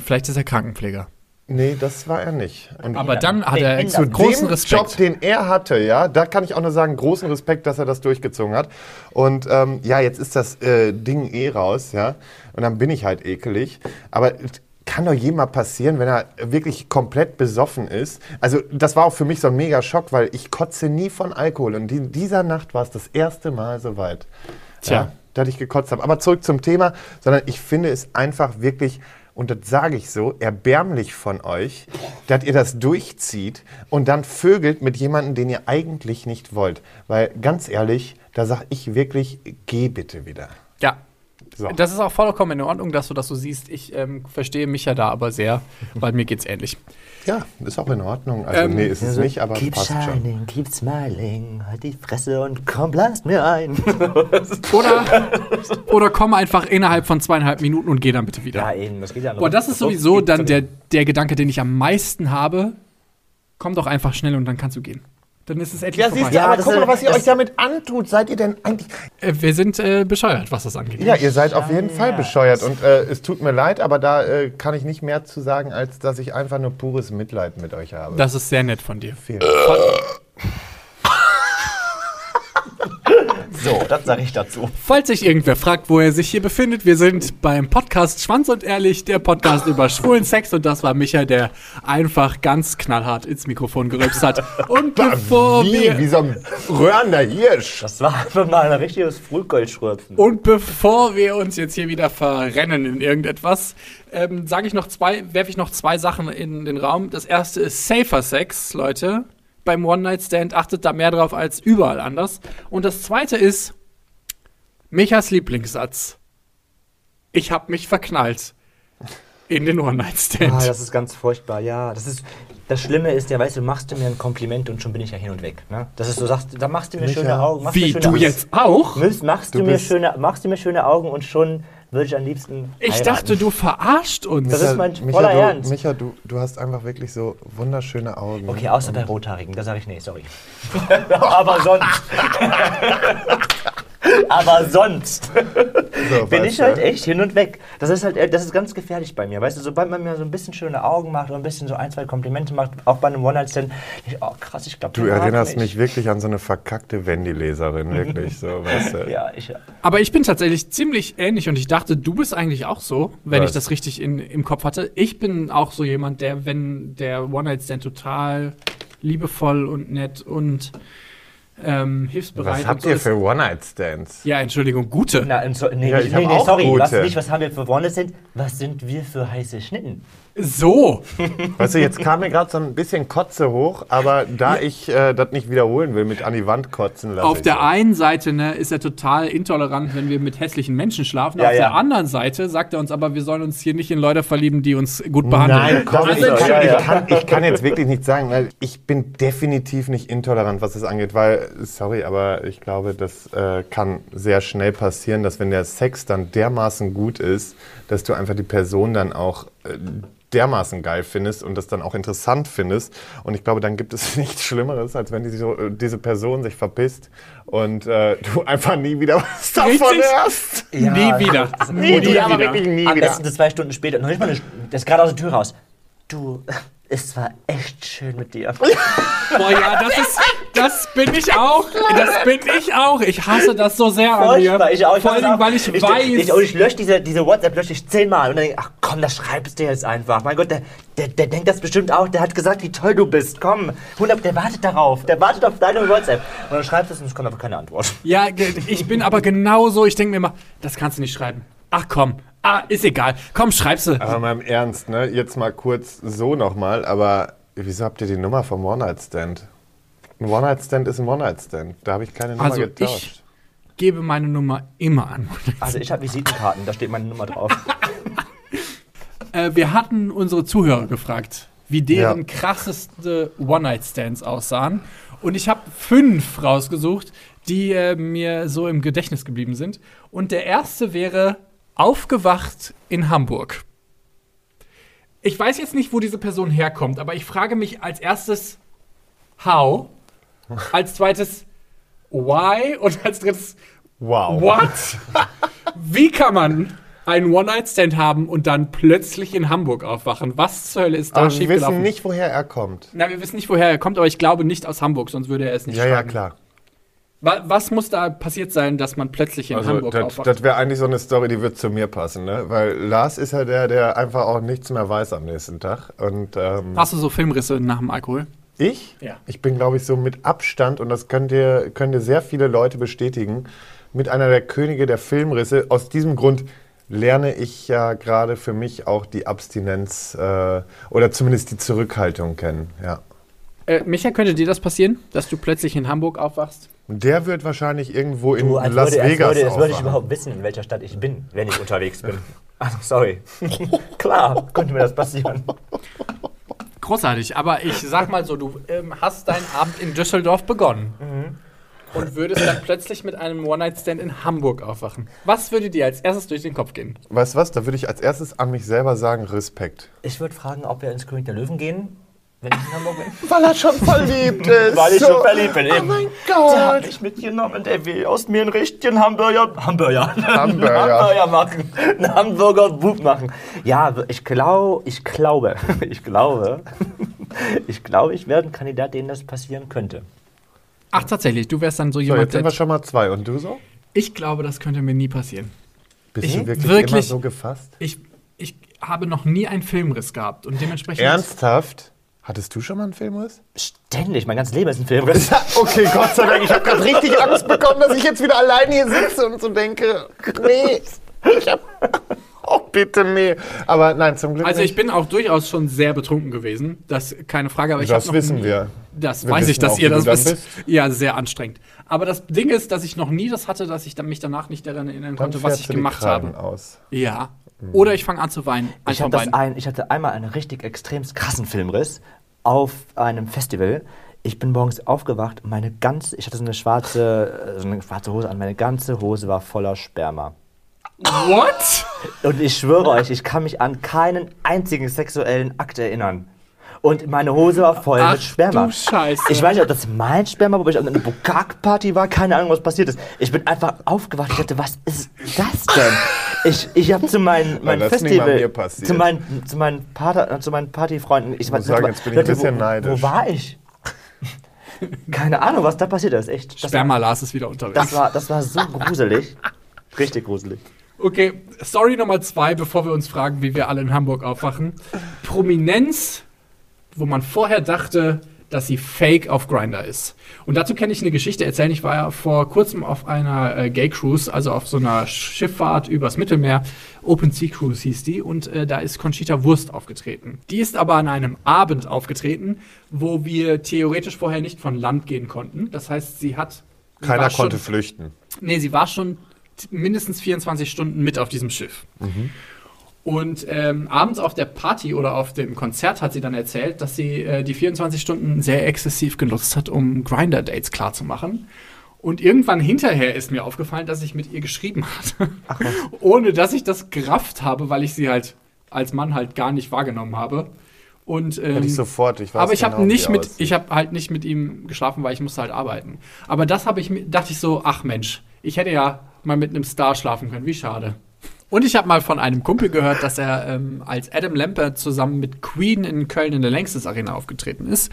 Speaker 4: Vielleicht ist er Krankenpfleger.
Speaker 2: Nee, das war er nicht. Und
Speaker 4: Aber dann hat er
Speaker 3: ändern.
Speaker 4: großen Respekt.
Speaker 2: Job, den er hatte, ja, da kann ich auch nur sagen, großen Respekt, dass er das durchgezogen hat. Und ähm, ja, jetzt ist das äh, Ding eh raus, ja. Und dann bin ich halt ekelig. Aber kann doch jedem mal passieren, wenn er wirklich komplett besoffen ist. Also das war auch für mich so ein mega Schock, weil ich kotze nie von Alkohol. Und in dieser Nacht war es das erste Mal soweit.
Speaker 4: Tja.
Speaker 2: Ja, dass ich gekotzt habe. Aber zurück zum Thema, sondern ich finde es einfach wirklich, und das sage ich so, erbärmlich von euch, dass ihr das durchzieht und dann vögelt mit jemandem, den ihr eigentlich nicht wollt. Weil ganz ehrlich, da sage ich wirklich, geh bitte wieder.
Speaker 4: Ja.
Speaker 2: So.
Speaker 4: Das ist auch vollkommen in Ordnung, dass du das so siehst. Ich ähm, verstehe mich ja da aber sehr, weil mir geht's ähnlich.
Speaker 2: Ja, ist auch in Ordnung. Also
Speaker 4: Ähm,
Speaker 2: nee, ist es
Speaker 3: Also,
Speaker 2: nicht, aber
Speaker 3: keep
Speaker 2: passt schon.
Speaker 3: shining, keep smiling, halt die Fresse und komm, blast mir ein.
Speaker 4: Oder, oder komm einfach innerhalb von zweieinhalb Minuten und geh dann bitte wieder.
Speaker 3: ja, eben, das geht ja
Speaker 4: Boah, das ist sowieso dann der, der Gedanke, den ich am meisten habe. Komm doch einfach schnell und dann kannst du gehen. Dann ist es endlich
Speaker 2: Ja,
Speaker 4: vorbei.
Speaker 2: siehst du,
Speaker 3: Ja,
Speaker 2: aber
Speaker 3: das
Speaker 2: guck
Speaker 3: ist-
Speaker 2: mal, was ihr
Speaker 3: das-
Speaker 2: euch damit antut. Seid ihr denn eigentlich...
Speaker 4: Äh, wir sind äh, bescheuert, was das angeht.
Speaker 2: Ja, ihr seid auf jeden Fall bescheuert. Und äh, es tut mir leid, aber da äh, kann ich nicht mehr zu sagen, als dass ich einfach nur pures Mitleid mit euch habe.
Speaker 4: Das ist sehr nett von dir.
Speaker 2: Vielen Dank.
Speaker 3: So, das sage ich dazu.
Speaker 4: Falls sich irgendwer fragt, wo er sich hier befindet, wir sind beim Podcast Schwanz und Ehrlich, der Podcast über schwulen Sex und das war Micha, der einfach ganz knallhart ins Mikrofon gerülpst hat. Und bevor
Speaker 2: Wie,
Speaker 4: wir
Speaker 2: wie so ein röhrender Hirsch.
Speaker 3: Das war einfach mal ein richtiges Frühgoldschröpfen.
Speaker 4: Und bevor wir uns jetzt hier wieder verrennen in irgendetwas, ähm, sage ich noch zwei, werfe ich noch zwei Sachen in den Raum. Das erste ist Safer Sex, Leute. Beim One-Night-Stand achtet da mehr drauf als überall anders. Und das zweite ist Michas Lieblingssatz. Ich hab mich verknallt. In den One-Night-Stand.
Speaker 3: Ah, das ist ganz furchtbar, ja. Das ist. Das Schlimme ist ja, weißt du, machst du mir ein Kompliment und schon bin ich ja hin und weg. Ne? Das ist so, sagst, da machst du mir
Speaker 2: Micha.
Speaker 3: schöne Augen.
Speaker 4: Wie,
Speaker 3: schöne
Speaker 4: du
Speaker 3: Augen.
Speaker 4: jetzt auch?
Speaker 3: Machst, machst, du
Speaker 2: Du
Speaker 3: mir schöne, machst du mir schöne Augen und schon würde ich am liebsten.
Speaker 4: Ich
Speaker 3: heiraten.
Speaker 4: dachte, du verarscht uns.
Speaker 3: Das ist mein
Speaker 2: Micha,
Speaker 3: voller
Speaker 2: du,
Speaker 3: Ernst.
Speaker 2: Micha, du, du hast einfach wirklich so wunderschöne Augen.
Speaker 3: Okay, außer bei Rothaarigen, da sage ich nee, sorry. Aber sonst. Aber sonst
Speaker 2: So,
Speaker 3: bin ich halt echt hin und weg. Das ist halt, äh, das ist ganz gefährlich bei mir. Weißt du, sobald man mir so ein bisschen schöne Augen macht oder ein bisschen so ein, zwei Komplimente macht, auch bei einem One-Night-Stand, ich, oh krass, ich glaube,
Speaker 2: Du erinnerst mich wirklich an so eine verkackte Wendy-Leserin, wirklich so, weißt du?
Speaker 3: Ja, ich.
Speaker 4: Aber ich bin tatsächlich ziemlich ähnlich und ich dachte, du bist eigentlich auch so, wenn
Speaker 2: Was?
Speaker 4: ich das richtig in, im Kopf hatte. Ich bin auch so jemand, der, wenn der One-Night-Stand total liebevoll und nett und ähm, hilfsbereit
Speaker 2: Was
Speaker 4: und
Speaker 2: habt
Speaker 4: so
Speaker 2: ihr für One-Night-Stands?
Speaker 4: Ja, Entschuldigung, gute.
Speaker 3: Na, so, nee,
Speaker 2: Ja,
Speaker 3: nee, nee, sorry, was, nicht, was haben wir für One-Night-Stand? Was sind wir für heiße Schnitten?
Speaker 4: So,
Speaker 2: Weißt du, jetzt kam mir gerade so ein bisschen Kotze hoch, aber da ich äh, das nicht wiederholen will, mit an die Wand kotzen lassen.
Speaker 4: auf der einen Seite ne, ist er total intolerant, wenn wir mit hässlichen Menschen schlafen.
Speaker 3: Ja,
Speaker 4: auf
Speaker 3: ja.
Speaker 4: der anderen Seite sagt er uns aber, wir sollen uns hier nicht in Leute verlieben, die uns gut behandeln.
Speaker 2: Nein, komm,
Speaker 3: Das
Speaker 2: ich kann. Ich, kann, ich kann jetzt wirklich nicht sagen, weil ich bin definitiv nicht intolerant, was das angeht, weil, sorry, aber ich glaube, das äh, kann sehr schnell passieren, dass wenn der Sex dann dermaßen gut ist, dass du einfach die Person dann auch äh, dermaßen geil findest und das dann auch interessant findest. Und ich glaube, dann gibt es nichts Schlimmeres, als wenn die so, äh, diese Person sich verpisst und äh, du einfach nie wieder was davon
Speaker 4: Richtig.
Speaker 2: hörst.
Speaker 4: Nie wieder.
Speaker 2: Nie,
Speaker 4: nie
Speaker 2: aber
Speaker 4: wieder.
Speaker 2: wirklich nie
Speaker 3: Am
Speaker 2: wieder.
Speaker 3: besten zwei Stunden später. Noch nicht mal eine, das ist gerade aus der Tür raus. Du, es war echt schön mit dir.
Speaker 4: Boah, ja, das ist, das bin ich auch. Das bin ich auch. Ich hasse das so sehr an mir.
Speaker 3: Ich auch. Ich
Speaker 4: Vor allen
Speaker 3: weiß
Speaker 4: Dingen,
Speaker 3: auch.
Speaker 4: weil ich,
Speaker 3: ich
Speaker 4: weiß.
Speaker 3: Ich, und ich lösche diese, diese WhatsApp lösche ich zehnmal und dann denke ich, ach komm, das schreibst du jetzt einfach. Mein Gott, der, der, der denkt das bestimmt auch. Der hat gesagt, wie toll du bist. Komm, 100, der wartet darauf. Der wartet auf deine WhatsApp. Und dann schreibst du es und es kommt aber keine Antwort.
Speaker 4: ja, ich bin aber genauso. Ich denke mir immer, das kannst du nicht schreiben. Ach komm, ah, ist egal. Komm, schreib's.
Speaker 2: Aber mal im Ernst, ne? Jetzt mal kurz so nochmal, aber wieso habt ihr die Nummer vom One-Night-Stand? Ein One-Night-Stand ist ein One-Night-Stand. Da habe ich keine Nummer
Speaker 4: Also
Speaker 2: getauscht.
Speaker 4: ich gebe meine Nummer immer an.
Speaker 3: Also ich habe Visitenkarten, da steht meine Nummer drauf.
Speaker 4: Äh, wir hatten unsere Zuhörer gefragt, wie deren
Speaker 2: Ja.
Speaker 4: krasseste One-Night-Stands aussahen. Und ich habe fünf rausgesucht, die äh, mir so im Gedächtnis geblieben sind. Und der erste wäre Aufgewacht in Hamburg. Ich weiß jetzt nicht, wo diese Person herkommt, aber ich frage mich als erstes, how? Als zweites, why? Und als drittes,
Speaker 2: Wow.
Speaker 4: what? Wie kann man einen One-Night-Stand haben und dann plötzlich in Hamburg aufwachen. Was zur Hölle ist da
Speaker 2: Aber wir wissen nicht, woher er kommt.
Speaker 4: Na, wir wissen nicht, woher er kommt, aber ich glaube nicht aus Hamburg, sonst würde er es nicht
Speaker 2: Ja, ja,
Speaker 4: schreiben.
Speaker 2: klar.
Speaker 4: Wa was muss da passiert sein, dass man plötzlich in
Speaker 2: Also
Speaker 4: Hamburg
Speaker 2: das,
Speaker 4: aufwacht?
Speaker 2: das wäre eigentlich so eine Story, die wird zu mir passen, ne? Weil Lars ist ja der, der einfach auch nichts mehr weiß am nächsten Tag. Und ähm,
Speaker 4: Hast du so Filmrisse nach dem Alkohol?
Speaker 2: Ich?
Speaker 4: Ja.
Speaker 2: Ich bin, glaube ich, so mit Abstand, und das könnt ihr, können dir sehr viele Leute bestätigen, mit einer der Könige der Filmrisse. Aus diesem Grund lerne ich ja gerade für mich auch die Abstinenz äh, oder zumindest die Zurückhaltung kennen. Ja.
Speaker 4: Äh, Micha, könnte dir das passieren, dass du plötzlich in Hamburg aufwachst?
Speaker 2: Der wird wahrscheinlich irgendwo in
Speaker 3: Du, als
Speaker 2: Las
Speaker 3: würde, als
Speaker 2: Vegas
Speaker 3: würde, als würde ich überhaupt wissen, in welcher Stadt ich bin, wenn ich unterwegs bin. Also, sorry. Klar, könnte mir das passieren.
Speaker 4: Großartig, aber ich sag mal so, du ähm, hast deinen Abend in Düsseldorf begonnen und würdest dann plötzlich mit einem One-Night-Stand in Hamburg aufwachen. Was würde dir als erstes durch den Kopf gehen?
Speaker 2: Weißt du was? Da würde ich als erstes an mich selber sagen, Respekt.
Speaker 3: Ich würde fragen, ob wir ins König der Löwen gehen, wenn ich in Hamburg bin.
Speaker 2: Weil er schon verliebt ist.
Speaker 3: Weil ich schon verliebt bin,
Speaker 2: Oh
Speaker 3: eben.
Speaker 2: mein
Speaker 3: Der hat
Speaker 2: Gott.
Speaker 3: mich mitgenommen, der will aus mir einen richtigen Hamburger, Hamburger,
Speaker 2: Hamburger.
Speaker 3: Hamburger machen, einen Hamburger Bub machen. Ja, ich glaube, ich glaube, ich glaube, ich glaube, ich werde ein Kandidat, dem das passieren könnte.
Speaker 4: Ach, tatsächlich, du wärst dann so
Speaker 2: So,
Speaker 4: jemand,
Speaker 2: jetzt sind wir schon mal zwei. Und du so?
Speaker 4: Ich glaube, das könnte mir nie passieren.
Speaker 2: Bist
Speaker 4: Ich-
Speaker 2: du wirklich,
Speaker 4: wirklich-
Speaker 2: immer so gefasst?
Speaker 4: Ich, ich habe noch nie einen Filmriss gehabt und dementsprechend.
Speaker 2: Ernsthaft? Hattest du schon mal einen Filmriss?
Speaker 3: Ständig, mein ganzes Leben ist ein Filmriss.
Speaker 2: Okay, Gott sei Dank. Ich habe gerade richtig Angst bekommen, dass ich jetzt wieder allein hier sitze und so denke, nee, ich hab... Oh, bitte, nee. Aber nein, zum Glück
Speaker 4: Also ich
Speaker 2: nicht.
Speaker 4: bin auch durchaus schon sehr betrunken gewesen, das keine Frage, aber ich
Speaker 2: Das
Speaker 4: noch
Speaker 2: wissen
Speaker 4: nie,
Speaker 2: wir.
Speaker 4: Das
Speaker 2: Wir
Speaker 4: weiß ich, dass
Speaker 2: auch,
Speaker 4: ihr das wisst. Ja, sehr anstrengend. Aber das Ding ist, dass ich noch nie das hatte, dass ich mich danach nicht daran erinnern
Speaker 2: Dann
Speaker 4: konnte, was ich gemacht habe.
Speaker 2: aus.
Speaker 4: Ja. Oder ich fange an zu weinen.
Speaker 3: Ich,
Speaker 4: beiden.
Speaker 3: ein, ich hatte einmal einen richtig extrem krassen Filmriss auf einem Festival. Ich bin morgens aufgewacht und meine ganze, ich hatte so eine schwarze, äh, so eine schwarze Hose an, meine ganze Hose war voller Sperma.
Speaker 4: What?
Speaker 3: Und ich schwöre euch, ich kann mich an keinen einzigen sexuellen Akt erinnern. Und meine Hose war voll
Speaker 4: Ach
Speaker 3: mit Sperma.
Speaker 4: du Scheiße.
Speaker 3: Ich weiß nicht, ob das mein Sperma war, ob ich auf einer Bukak-Party war, keine Ahnung, was passiert ist. Ich bin einfach aufgewacht. Ich dachte, was ist das denn? Ich, ich habe zu
Speaker 2: nicht mal
Speaker 3: Festival,
Speaker 2: mir passiert.
Speaker 3: zu meinen, zu meinen, Pater, zu meinen Partyfreunden. Ich,
Speaker 2: muss sagen, jetzt bin ich ein bisschen
Speaker 3: wo,
Speaker 2: neidisch.
Speaker 3: Wo war ich? Keine Ahnung, was da passiert ist. Echt. Das,
Speaker 4: Sperma Lars ist wieder unterwegs.
Speaker 3: das, war, das war so gruselig. Richtig gruselig.
Speaker 4: Okay, Story Nummer zwei, bevor wir uns fragen, wie wir alle in Hamburg aufwachen. Prominenz, wo man vorher dachte, dass sie fake auf Grinder ist. Und dazu kann ich eine Geschichte erzählen. Ich war ja vor kurzem auf einer äh, Gay Cruise, also auf so einer Schifffahrt übers Mittelmeer. Open Sea Cruise hieß die. Und äh, da ist Conchita Wurst aufgetreten. Die ist aber an einem Abend aufgetreten, wo wir theoretisch vorher nicht von Land gehen konnten. Das heißt, sie hat. sie
Speaker 2: Keiner
Speaker 4: war schon-
Speaker 2: konnte flüchten.
Speaker 4: Nee, sie war schon mindestens 24 Stunden mit auf diesem Schiff. Und ähm, abends auf der Party oder auf dem Konzert hat sie dann erzählt, dass sie äh, die 24 Stunden sehr exzessiv genutzt hat, um Grinder-Dates klarzumachen. Und irgendwann hinterher ist mir aufgefallen, dass ich mit ihr geschrieben hatte. Ohne dass ich das gerafft habe, weil ich sie halt als Mann halt gar nicht wahrgenommen habe. Und, ähm,
Speaker 2: Hätte ich sofort, ich weiß
Speaker 4: aber ich
Speaker 2: genau,
Speaker 4: habe nicht mit, ich habe halt nicht mit ihm geschlafen, weil ich musste halt arbeiten. Aber das habe ich, dachte ich so, ach Mensch, ich hätte ja mal mit einem Star schlafen können, wie schade. Und ich habe mal von einem Kumpel gehört, dass er ähm, als Adam Lambert zusammen mit Queen in Köln in der Längstes Arena aufgetreten ist,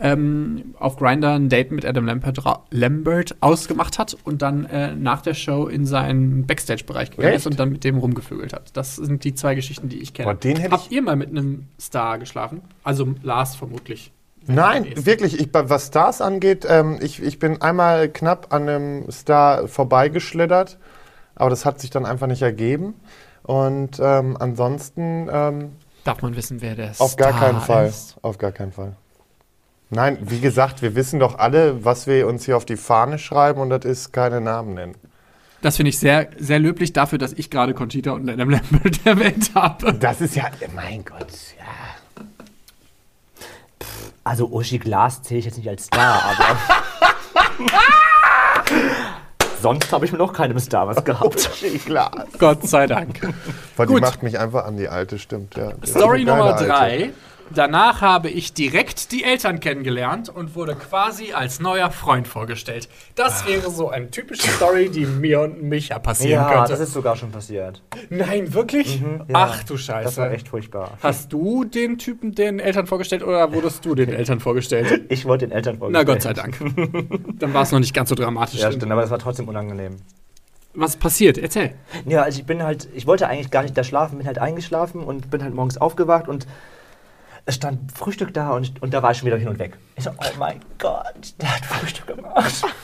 Speaker 4: ähm, auf Grindr ein Date mit Adam Lambert, ra- Lambert ausgemacht hat und dann äh, nach der Show in seinen Backstage-Bereich gegangen ist und dann mit dem rumgevögelt hat. Das sind die zwei Geschichten, die ich kenne.
Speaker 2: Boah, den hätte
Speaker 4: Habt
Speaker 2: ich-
Speaker 4: ihr mal mit einem Star geschlafen? Also Lars vermutlich.
Speaker 2: Nein, wirklich. Ich, was Stars angeht, ähm, ich, ich bin einmal knapp an einem Star vorbeigeschlittert, aber das hat sich dann einfach nicht ergeben. Und ähm, ansonsten ähm,
Speaker 4: Darf man wissen, wer der
Speaker 2: auf gar keinen Fall.
Speaker 4: ist?
Speaker 2: Auf gar keinen Fall. Nein, wie gesagt, wir wissen doch alle, was wir uns hier auf die Fahne schreiben und das ist keine Namen nennen.
Speaker 4: Das finde ich sehr, sehr löblich dafür, dass ich gerade Conchita und Adam Lambert erwähnt habe.
Speaker 2: Das ist ja, mein Gott, ja.
Speaker 3: Also Uschi Glas zähle ich jetzt nicht als Star, aber. Sonst habe ich mit noch keinem Star was gehabt.
Speaker 2: Klar.
Speaker 4: Gott sei Dank.
Speaker 2: Weil die
Speaker 4: Gut.
Speaker 2: macht mich einfach an die alte, stimmt. Ja.
Speaker 4: Story Nummer
Speaker 2: Alte.
Speaker 4: Danach habe ich direkt die Eltern kennengelernt und wurde quasi als neuer Freund vorgestellt. Das wäre so eine typische Story, die mir und Micha passieren
Speaker 3: Ja,
Speaker 4: könnte.
Speaker 3: das ist sogar schon passiert.
Speaker 4: Nein, wirklich?
Speaker 3: Ja,
Speaker 4: Ach du Scheiße.
Speaker 3: Das war echt furchtbar.
Speaker 4: Hast du den Typen den Eltern vorgestellt oder wurdest du den Eltern vorgestellt?
Speaker 3: Ich wollte den Eltern
Speaker 4: Na
Speaker 3: vorgestellt.
Speaker 4: Gott sei Dank. Dann war es noch nicht ganz so dramatisch.
Speaker 3: Ja, stimmt, aber das war trotzdem unangenehm.
Speaker 4: Was passiert? Erzähl.
Speaker 3: Ja, also ich bin halt, ich wollte eigentlich gar nicht da schlafen, bin halt eingeschlafen und bin halt morgens aufgewacht und es stand Frühstück da und, und da war ich schon wieder hin und weg. Ich so, oh mein Gott, der hat Frühstück gemacht.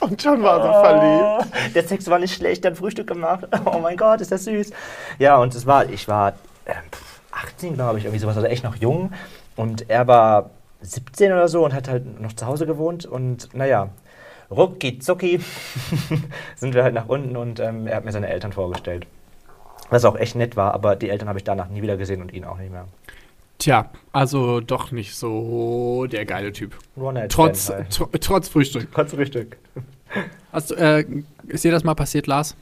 Speaker 2: Und schon war verliebt.
Speaker 3: Oh, der Sex war nicht schlecht, der hat Frühstück gemacht. Oh mein Gott, ist das süß. Ja, und es war, ich war ähm, 18, glaube ich, irgendwie sowas, also echt noch jung. Und er war 17 oder so und hat halt noch zu Hause gewohnt. Und naja, rucki zucki sind wir halt nach unten und ähm, er hat mir seine Eltern vorgestellt. Was auch echt nett war, aber die Eltern habe ich danach nie wieder gesehen und ihn auch nicht mehr.
Speaker 4: Tja, also doch nicht so der geile Typ.
Speaker 3: One-Night-Stand
Speaker 4: Trotz, tr trotz Frühstück.
Speaker 3: Trotz Frühstück.
Speaker 4: Hast du, äh, ist dir das mal passiert, Lars?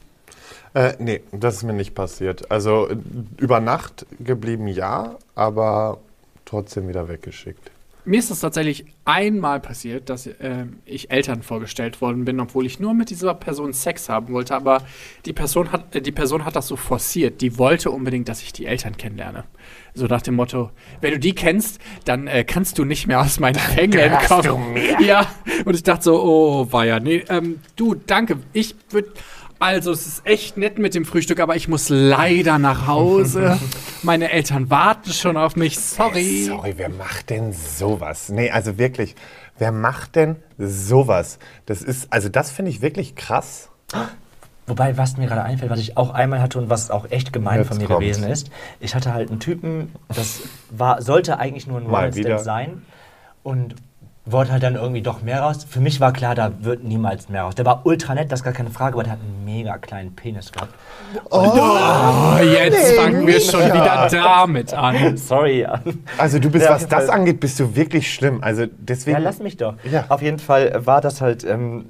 Speaker 2: Äh, nee, das ist mir nicht passiert. Also über Nacht geblieben ja, aber trotzdem wieder weggeschickt.
Speaker 4: Mir ist es tatsächlich einmal passiert, dass äh, ich Eltern vorgestellt worden bin, obwohl ich nur mit dieser Person Sex haben wollte. Aber die Person hat, äh, die Person hat das so forciert. Die wollte unbedingt, dass ich die Eltern kennenlerne. So nach dem Motto: Wenn du die kennst, dann äh, kannst du nicht mehr aus meinen Fängen entkommen. Ja. Und ich dachte so: Oh, war ja. Nee, ähm, du, danke. Ich würde. Also, es ist echt nett mit dem Frühstück, aber ich muss leider nach Hause. Meine Eltern warten schon auf mich. Sorry.
Speaker 2: Sorry, wer macht denn sowas? Nee, also wirklich, wer macht denn sowas? Das ist, also das finde ich wirklich krass.
Speaker 3: Wobei, was mir gerade einfällt, was ich auch einmal hatte und was auch echt gemein
Speaker 2: Jetzt
Speaker 3: von mir
Speaker 2: kommt's.
Speaker 3: gewesen ist, ich hatte halt einen Typen, das war, sollte eigentlich nur ein
Speaker 2: Mal wieder.
Speaker 3: sein und wollte halt dann irgendwie doch mehr raus. Für mich war klar, da wird niemals mehr raus. Der war ultra nett, das ist gar keine Frage, aber der hat einen mega kleinen Penis gehabt.
Speaker 4: Oh, jetzt fangen wir schon wieder damit an.
Speaker 3: Sorry.
Speaker 2: Also du bist,
Speaker 3: Ja,
Speaker 2: was das
Speaker 3: Fall.
Speaker 2: angeht, bist du wirklich schlimm. Also deswegen.
Speaker 3: Ja, lass mich doch.
Speaker 2: Ja.
Speaker 3: Auf jeden Fall war das halt, ähm,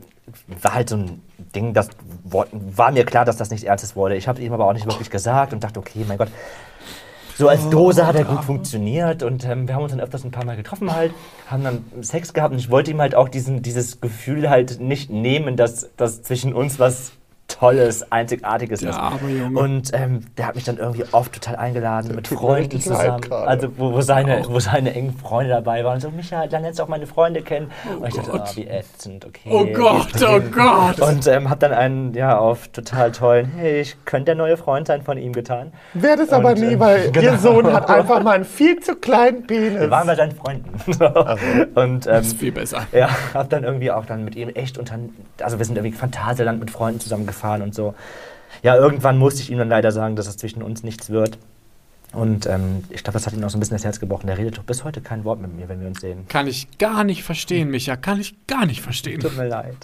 Speaker 3: war halt so ein Ding, das war mir klar, dass das nichts Ernstes wurde. Ich habe ihm aber auch nicht wirklich gesagt und dachte, okay, mein Gott. So als Dose hat er gut funktioniert und ähm, wir haben uns dann öfters ein paar Mal getroffen halt, haben dann Sex gehabt und ich wollte ihm halt auch diesen, dieses Gefühl halt nicht nehmen, dass, dass zwischen uns was Tolles, Einzigartiges
Speaker 4: Der
Speaker 3: ist.
Speaker 4: arme Junge.
Speaker 3: Und ähm, der hat mich dann irgendwie oft total eingeladen mit
Speaker 2: tut mir
Speaker 3: Freunden
Speaker 2: leid
Speaker 3: zusammen.
Speaker 2: gerade.
Speaker 3: Also wo, wo, seine, wo seine engen Freunde dabei waren. Und so, Micha, dann lernst du auch meine Freunde kennen. und ich dachte,
Speaker 4: Gott.
Speaker 3: oh, wie ätzend, okay.
Speaker 4: Oh Gott, oh Gott.
Speaker 3: Und ähm, hab dann einen, ja, auf total tollen, hey, ich könnte der neue Freund sein von ihm getan.
Speaker 2: Es aber
Speaker 3: Und,
Speaker 2: nie,
Speaker 3: äh,
Speaker 2: weil
Speaker 3: genau.
Speaker 2: ihr Sohn hat einfach mal einen viel zu kleinen Penis.
Speaker 3: Wir waren bei seinen Freunden. Und ähm,
Speaker 4: Das ist viel besser.
Speaker 3: ja, hab dann irgendwie auch dann mit ihm echt unter, also wir sind irgendwie Phantasialand mit Freunden zusammen gefahren und so. Ja, irgendwann musste ich ihm dann leider sagen, dass es zwischen uns nichts wird. Und ähm, ich glaube, das hat ihm auch so ein bisschen das Herz gebrochen. Der redet doch bis heute kein Wort mit mir, wenn wir uns sehen.
Speaker 4: Kann ich gar nicht verstehen, Micha. Kann ich gar nicht verstehen.
Speaker 3: Tut mir leid.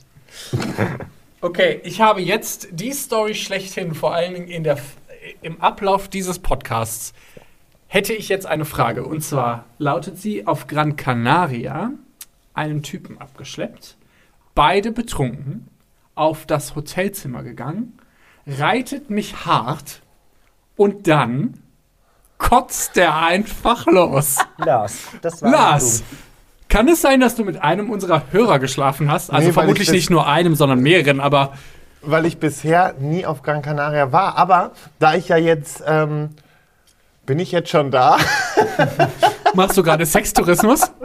Speaker 4: Okay, ich habe jetzt die Story schlechthin, vor allen Dingen in der, im Ablauf dieses Podcasts, hätte ich jetzt eine Frage. Und zwar lautet sie, auf Gran Canaria einen Typen abgeschleppt, beide betrunken, auf das Hotelzimmer gegangen, reitet mich hart und dann kotzt der einfach los.
Speaker 3: Lars, das war
Speaker 4: Lars, kann es sein, dass du mit einem unserer Hörer geschlafen hast? Also
Speaker 2: Nee,
Speaker 4: vermutlich nicht nur einem, sondern mehreren, aber
Speaker 2: weil ich bisher nie auf Gran Canaria war. Aber da ich ja jetzt, ähm, bin ich jetzt schon da?
Speaker 4: machst du gerade Sextourismus?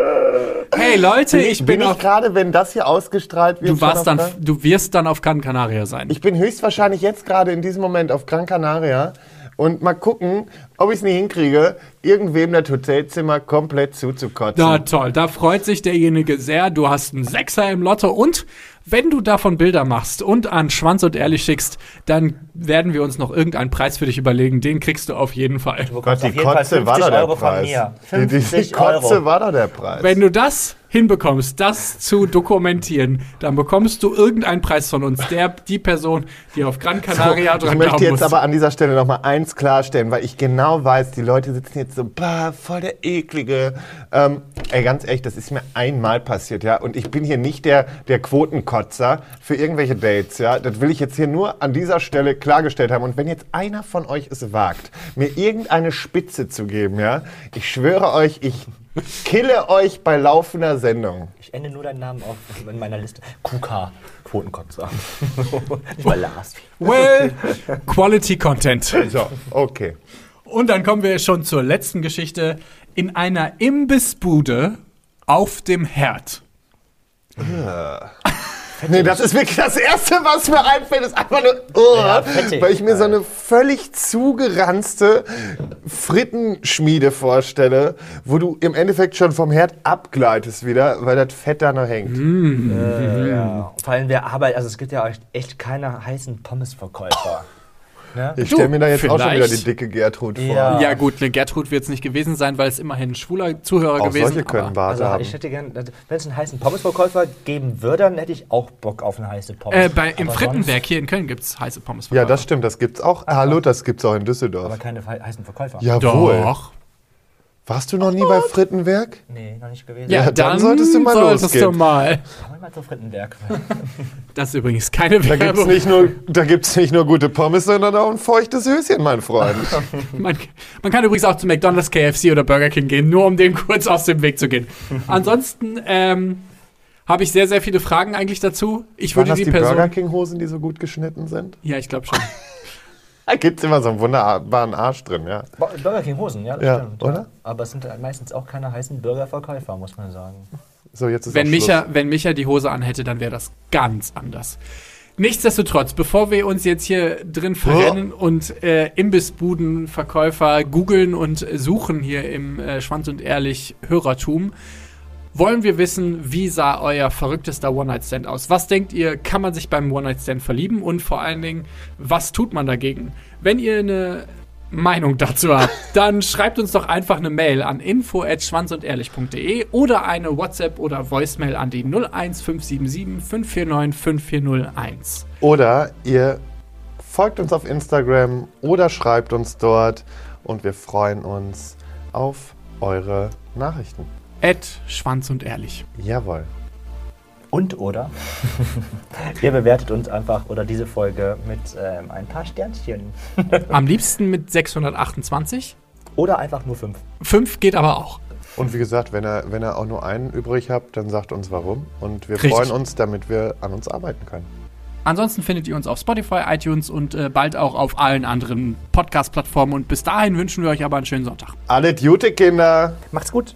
Speaker 4: Hey Leute, ich bin,
Speaker 2: bin ich gerade, wenn das hier ausgestrahlt wird.
Speaker 4: Du warst dann,
Speaker 2: Gran-
Speaker 4: du wirst dann auf Gran Canaria sein.
Speaker 2: Ich bin höchstwahrscheinlich jetzt gerade in diesem Moment auf Gran Canaria und mal gucken, ob ich es nicht hinkriege, irgendwem das Hotelzimmer komplett zuzukotzen.
Speaker 4: Na toll, da freut sich derjenige sehr. Du hast einen Sechser im Lotto und wenn du davon Bilder machst und an Schwanz und Ehrlich schickst, dann werden wir uns noch irgendeinen Preis für dich überlegen. Den kriegst du auf jeden Fall.
Speaker 3: Du
Speaker 2: Gott, die
Speaker 3: Fall
Speaker 2: Kotze war
Speaker 3: 50
Speaker 2: doch der Preis. Die, die, die
Speaker 3: 50
Speaker 2: Kotze
Speaker 3: Euro.
Speaker 2: war doch der Preis.
Speaker 4: Wenn du das hinbekommst, das zu dokumentieren, dann bekommst du irgendeinen Preis von uns. Der, die Person, die auf Gran Canaria
Speaker 2: ich
Speaker 4: dran
Speaker 2: möchte jetzt
Speaker 4: muss.
Speaker 2: aber an dieser Stelle noch mal eins klarstellen, weil ich genau weiß, die Leute sitzen jetzt so, bah, voll der eklige. Ähm, ey, ganz ehrlich, das ist mir einmal passiert, ja. Und ich bin hier nicht der, der Quotenkotzer für irgendwelche Dates, ja. Das will ich jetzt hier nur an dieser Stelle klargestellt haben. Und wenn jetzt einer von euch es wagt, mir irgendeine Spitze zu geben, ja, ich schwöre euch, ich kille euch bei laufender Sendung.
Speaker 3: Ich ende nur deinen Namen auf in meiner Liste. QK, Quotenkotzer. Nicht mal Lars.
Speaker 4: Well, Quality Content.
Speaker 2: So, okay.
Speaker 4: Und dann kommen wir schon zur letzten Geschichte. In einer Imbissbude auf dem Herd.
Speaker 2: Nee, das ist wirklich das Erste, was mir einfällt, ist einfach nur, oh,
Speaker 3: Ja, fettig.
Speaker 2: weil ich mir so eine völlig zugeranzte Frittenschmiede vorstelle, wo du im Endeffekt schon vom Herd abgleitest wieder, weil das Fett da noch hängt.
Speaker 3: Äh, ja. Vor allem, wer arbeitet, also es gibt ja echt- echt keine heißen Pommesverkäufer. Ne?
Speaker 2: Ich stelle mir da jetzt auch schon wieder
Speaker 4: vielleicht-
Speaker 2: die dicke Gertrud vor.
Speaker 3: Ja.
Speaker 4: Ja gut, eine Gertrud wird es nicht gewesen sein, weil es immerhin ein schwuler Zuhörer
Speaker 2: Auch
Speaker 4: gewesen
Speaker 2: solche können
Speaker 4: aber-
Speaker 2: Bart
Speaker 3: Also
Speaker 2: haben.
Speaker 3: ich hätte gern, wenn es einen heißen Pommesverkäufer geben würde, dann hätte ich auch Bock auf eine heiße Pommes.
Speaker 4: Äh, bei, Im Frittenwerk hier in Köln gibt es heiße Pommes.
Speaker 2: Ja, das stimmt, das gibt's auch. Hallo, das gibt's auch in
Speaker 3: Sonst, aber
Speaker 2: Düsseldorf.
Speaker 3: keine heißen Verkäufer.
Speaker 2: Jawohl.
Speaker 4: Doch.
Speaker 2: Warst du noch nie bei Frittenwerk?
Speaker 3: Nee, noch nicht gewesen.
Speaker 4: Ja,
Speaker 2: Ja, dann
Speaker 4: dann,
Speaker 2: solltest du mal
Speaker 4: solltest
Speaker 2: losgehen.
Speaker 4: du mal.
Speaker 3: Wir mal zu Frittenberg.
Speaker 4: Das ist übrigens keine
Speaker 2: Da gibt's
Speaker 4: Werbung.
Speaker 2: nicht nur, da gibt's nicht nur gute Pommes, sondern auch ein feuchtes Höschen, mein Freund.
Speaker 4: Man, man kann übrigens auch zu McDonald's, KFC oder Burger King gehen, nur um dem kurz aus dem Weg zu gehen. Ansonsten ähm, habe ich sehr, sehr viele Fragen eigentlich dazu. Ich
Speaker 2: Waren
Speaker 4: würde
Speaker 2: das
Speaker 4: die,
Speaker 2: die
Speaker 4: Person.
Speaker 2: Burger King Hosen, die so gut geschnitten sind?
Speaker 4: Ja, ich glaube schon.
Speaker 2: Da gibt's immer so einen wunderbaren Arsch drin, ja.
Speaker 3: Burger King Hosen, ja, das
Speaker 2: Ja,
Speaker 3: stimmt.
Speaker 2: oder?
Speaker 3: Aber es sind halt meistens auch keine heißen Burgerverkäufer, muss man sagen.
Speaker 2: So, jetzt ist
Speaker 4: Wenn Micha, wenn Micha die Hose anhätte, dann wäre das ganz anders. Nichtsdestotrotz, bevor wir uns jetzt hier drin verrennen und äh, Imbissbudenverkäufer googeln und suchen hier im äh, Schwanz und Ehrlich Hörertum, wollen wir wissen, wie sah euer verrücktester One-Night-Stand aus? Was denkt ihr, kann man sich beim One-Night-Stand verlieben? Und vor allen Dingen, was tut man dagegen? Wenn ihr eine Meinung dazu habt, dann schreibt uns doch einfach eine Mail an info@schwanzundehrlich.de oder eine WhatsApp oder Voicemail an die 01577 549 5401.
Speaker 2: Oder ihr folgt uns auf Instagram oder schreibt uns dort und wir freuen uns auf eure Nachrichten.
Speaker 4: At Schwanz und Ehrlich.
Speaker 2: Jawohl.
Speaker 3: Und oder ihr bewertet uns einfach oder diese Folge mit ähm, ein paar Sternchen.
Speaker 4: Am liebsten mit 628.
Speaker 3: Oder einfach nur fünf.
Speaker 4: 5 geht aber auch.
Speaker 2: Und wie gesagt, wenn ihr, wenn ihr auch nur einen übrig habt, dann sagt uns warum. Und wir
Speaker 4: Richtig.
Speaker 2: freuen uns, damit wir an uns arbeiten können.
Speaker 4: Ansonsten findet ihr uns auf Spotify, iTunes und äh, bald auch auf allen anderen Podcast-Plattformen. Und bis dahin wünschen wir euch aber einen schönen Sonntag.
Speaker 2: Alle Duty, Kinder!
Speaker 3: Macht's gut.